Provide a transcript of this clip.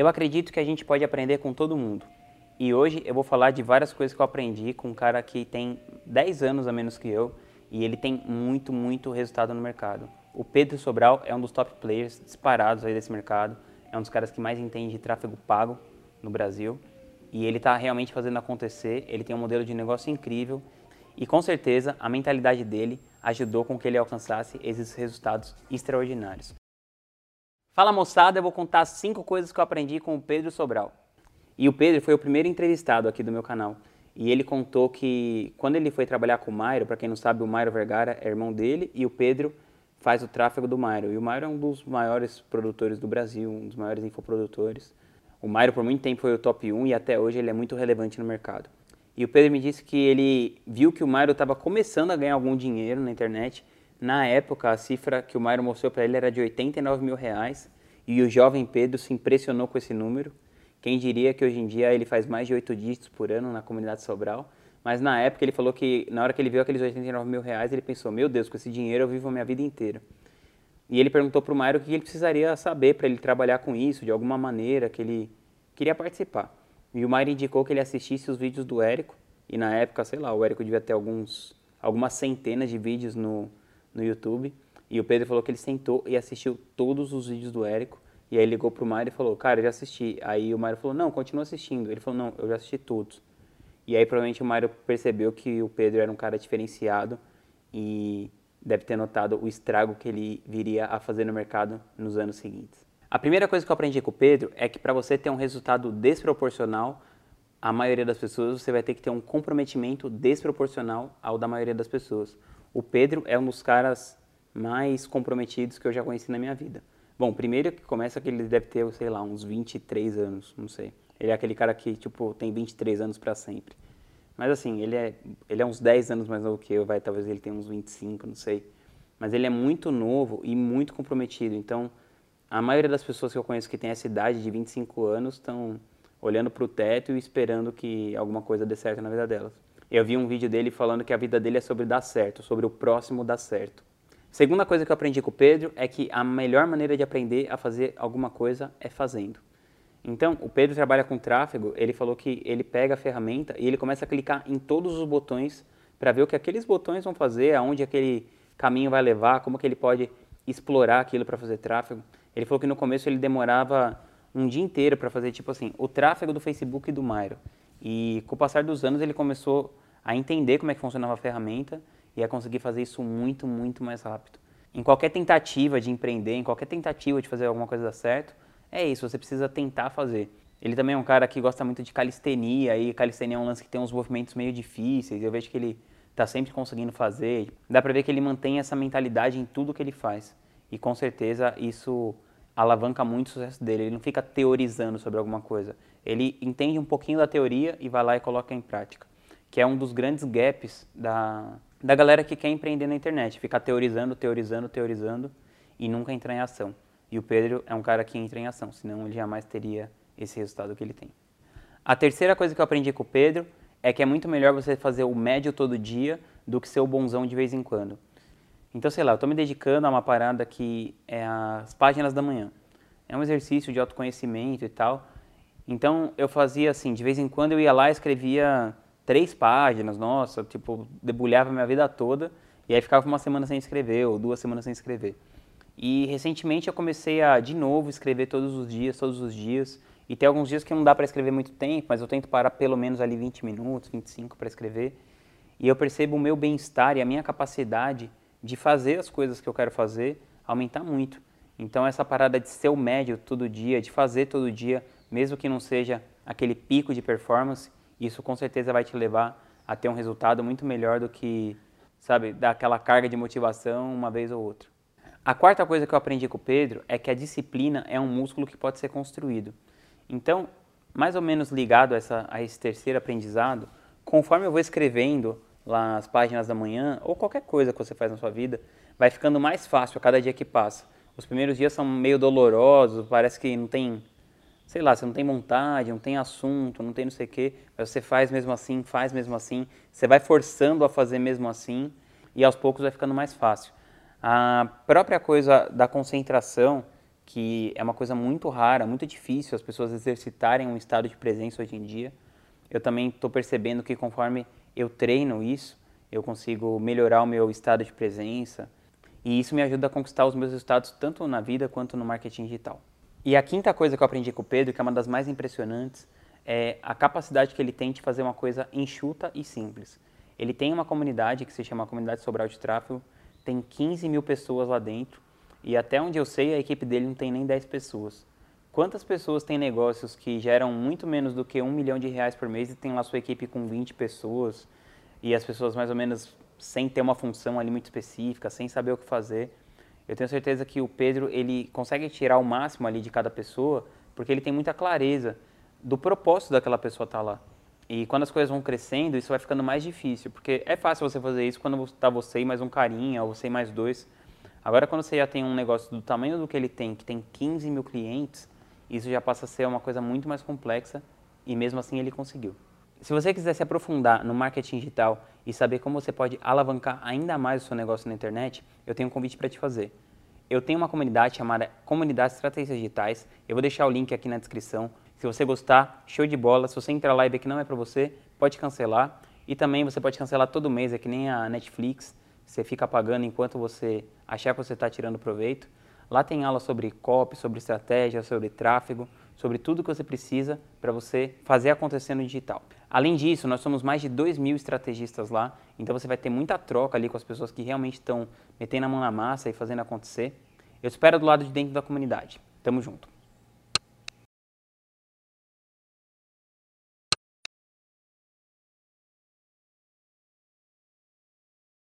Eu acredito que a gente pode aprender com todo mundo. E hoje eu vou falar de várias coisas que eu aprendi com um cara que tem 10 anos a menos que eu e ele tem muito, muito resultado no mercado. O Pedro Sobral é um dos top players disparados aí desse mercado. É um dos caras que mais entende de tráfego pago no Brasil. E ele está realmente fazendo acontecer. Ele tem um modelo de negócio incrível. E com certeza a mentalidade dele ajudou com que ele alcançasse esses resultados extraordinários. Fala moçada, eu vou contar cinco coisas que eu aprendi com o Pedro Sobral. E o Pedro foi o primeiro entrevistado aqui do meu canal. E ele contou que quando ele foi trabalhar com o Mairo, para quem não sabe, o Mairo Vergara é irmão dele e o Pedro faz o tráfego do Mairo. E o Mairo é um dos maiores produtores do Brasil, um dos maiores infoprodutores. O Mairo por muito tempo foi o top 1 e até hoje ele é muito relevante no mercado. E o Pedro me disse que ele viu que o Mairo estava começando a ganhar algum dinheiro na internet. Na época, a cifra que o Mairo mostrou para ele era de 89 mil reais. E o jovem Pedro se impressionou com esse número. Quem diria que hoje em dia ele faz mais de oito dígitos por ano na comunidade Sobral. Mas na época ele falou que na hora que ele viu aqueles 89 mil reais, ele pensou, meu Deus, com esse dinheiro eu vivo a minha vida inteira. E ele perguntou para o Mairo o que ele precisaria saber para ele trabalhar com isso, de alguma maneira, que ele queria participar. E o Mairo indicou que ele assistisse os vídeos do Érico, e na época, sei lá, o Érico devia ter alguns, algumas centenas de vídeos no, no YouTube. E o Pedro falou que ele sentou e assistiu todos os vídeos do Érico. E aí ligou pro Mário e falou, cara, eu já assisti. Aí o Mário falou, não, continua assistindo. Ele falou, não, eu já assisti todos. E aí provavelmente o Mário percebeu que o Pedro era um cara diferenciado e deve ter notado o estrago que ele viria a fazer no mercado nos anos seguintes. A primeira coisa que eu aprendi com o Pedro é que para você ter um resultado desproporcional à maioria das pessoas, você vai ter que ter um comprometimento desproporcional ao da maioria das pessoas. O Pedro é um dos caras mais comprometidos que eu já conheci na minha vida. Bom, primeiro que começa que ele deve ter, sei lá, uns 23 anos, não sei. Ele é aquele cara que, tipo, tem 23 anos para sempre. Mas assim, ele é, ele é uns 10 anos mais novo que eu, vai, talvez ele tenha uns 25, não sei. Mas ele é muito novo e muito comprometido. Então, a maioria das pessoas que eu conheço que tem essa idade de 25 anos estão olhando para o teto e esperando que alguma coisa dê certo na vida delas. Eu vi um vídeo dele falando que a vida dele é sobre dar certo, sobre o próximo dar certo. Segunda coisa que eu aprendi com o Pedro é que a melhor maneira de aprender a fazer alguma coisa é fazendo. Então, o Pedro trabalha com tráfego, ele falou que ele pega a ferramenta e ele começa a clicar em todos os botões para ver o que aqueles botões vão fazer, aonde aquele caminho vai levar, como que ele pode explorar aquilo para fazer tráfego. Ele falou que no começo ele demorava um dia inteiro para fazer tipo assim, o tráfego do Facebook e do Mairo. E com o passar dos anos ele começou a entender como é que funcionava a ferramenta e a conseguir fazer isso muito, muito mais rápido. Em qualquer tentativa de empreender, em qualquer tentativa de fazer alguma coisa dar certo, é isso, você precisa tentar fazer. Ele também é um cara que gosta muito de calistenia, e calistenia é um lance que tem uns movimentos meio difíceis, eu vejo que ele está sempre conseguindo fazer. Dá para ver que ele mantém essa mentalidade em tudo que ele faz. E com certeza isso alavanca muito o sucesso dele. Ele não fica teorizando sobre alguma coisa. Ele entende um pouquinho da teoria e vai lá e coloca em prática. Que é um dos grandes gaps da, da galera que quer empreender na internet, ficar teorizando, teorizando, teorizando e nunca entrar em ação. E o Pedro é um cara que entra em ação, senão ele jamais teria esse resultado que ele tem. A terceira coisa que eu aprendi com o Pedro é que é muito melhor você fazer o médio todo dia do que ser o bonzão de vez em quando. Então, sei lá, eu estou me dedicando a uma parada que é as páginas da manhã. É um exercício de autoconhecimento e tal. Então, eu fazia assim, de vez em quando eu ia lá e escrevia três páginas, nossa, tipo, debulhava minha vida toda e aí ficava uma semana sem escrever ou duas semanas sem escrever. E recentemente eu comecei a de novo escrever todos os dias, todos os dias. E tem alguns dias que não dá para escrever muito tempo, mas eu tento parar pelo menos ali 20 minutos, 25 para escrever. E eu percebo o meu bem-estar e a minha capacidade de fazer as coisas que eu quero fazer aumentar muito. Então essa parada de ser o médio todo dia, de fazer todo dia, mesmo que não seja aquele pico de performance, isso com certeza vai te levar a ter um resultado muito melhor do que, sabe, dar aquela carga de motivação uma vez ou outra. A quarta coisa que eu aprendi com o Pedro é que a disciplina é um músculo que pode ser construído. Então, mais ou menos ligado a, essa, a esse terceiro aprendizado, conforme eu vou escrevendo lá as páginas da manhã, ou qualquer coisa que você faz na sua vida, vai ficando mais fácil a cada dia que passa. Os primeiros dias são meio dolorosos, parece que não tem sei lá, você não tem vontade, não tem assunto, não tem não sei o quê, mas você faz mesmo assim, faz mesmo assim, você vai forçando a fazer mesmo assim e aos poucos vai ficando mais fácil. A própria coisa da concentração, que é uma coisa muito rara, muito difícil as pessoas exercitarem um estado de presença hoje em dia. Eu também estou percebendo que conforme eu treino isso, eu consigo melhorar o meu estado de presença e isso me ajuda a conquistar os meus resultados tanto na vida quanto no marketing digital. E a quinta coisa que eu aprendi com o Pedro, que é uma das mais impressionantes, é a capacidade que ele tem de fazer uma coisa enxuta e simples. Ele tem uma comunidade que se chama Comunidade Sobral de Tráfego, tem 15 mil pessoas lá dentro e até onde eu sei a equipe dele não tem nem 10 pessoas. Quantas pessoas têm negócios que geram muito menos do que um milhão de reais por mês e tem lá sua equipe com 20 pessoas e as pessoas mais ou menos sem ter uma função ali muito específica, sem saber o que fazer? Eu tenho certeza que o Pedro ele consegue tirar o máximo ali de cada pessoa porque ele tem muita clareza do propósito daquela pessoa estar tá lá. E quando as coisas vão crescendo, isso vai ficando mais difícil, porque é fácil você fazer isso quando está você e mais um carinha, ou você e mais dois. Agora, quando você já tem um negócio do tamanho do que ele tem, que tem 15 mil clientes, isso já passa a ser uma coisa muito mais complexa e mesmo assim ele conseguiu. Se você quiser se aprofundar no marketing digital e saber como você pode alavancar ainda mais o seu negócio na internet, eu tenho um convite para te fazer. Eu tenho uma comunidade chamada Comunidade Estratégias Digitais. Eu vou deixar o link aqui na descrição. Se você gostar, show de bola. Se você entrar lá e ver que não é para você, pode cancelar. E também você pode cancelar todo mês, é que nem a Netflix. Você fica pagando enquanto você achar que você está tirando proveito. Lá tem aula sobre copy, sobre estratégia, sobre tráfego, sobre tudo que você precisa para você fazer acontecer no digital. Além disso, nós somos mais de 2 mil estrategistas lá, então você vai ter muita troca ali com as pessoas que realmente estão metendo a mão na massa e fazendo acontecer. Eu espero do lado de dentro da comunidade. Tamo junto.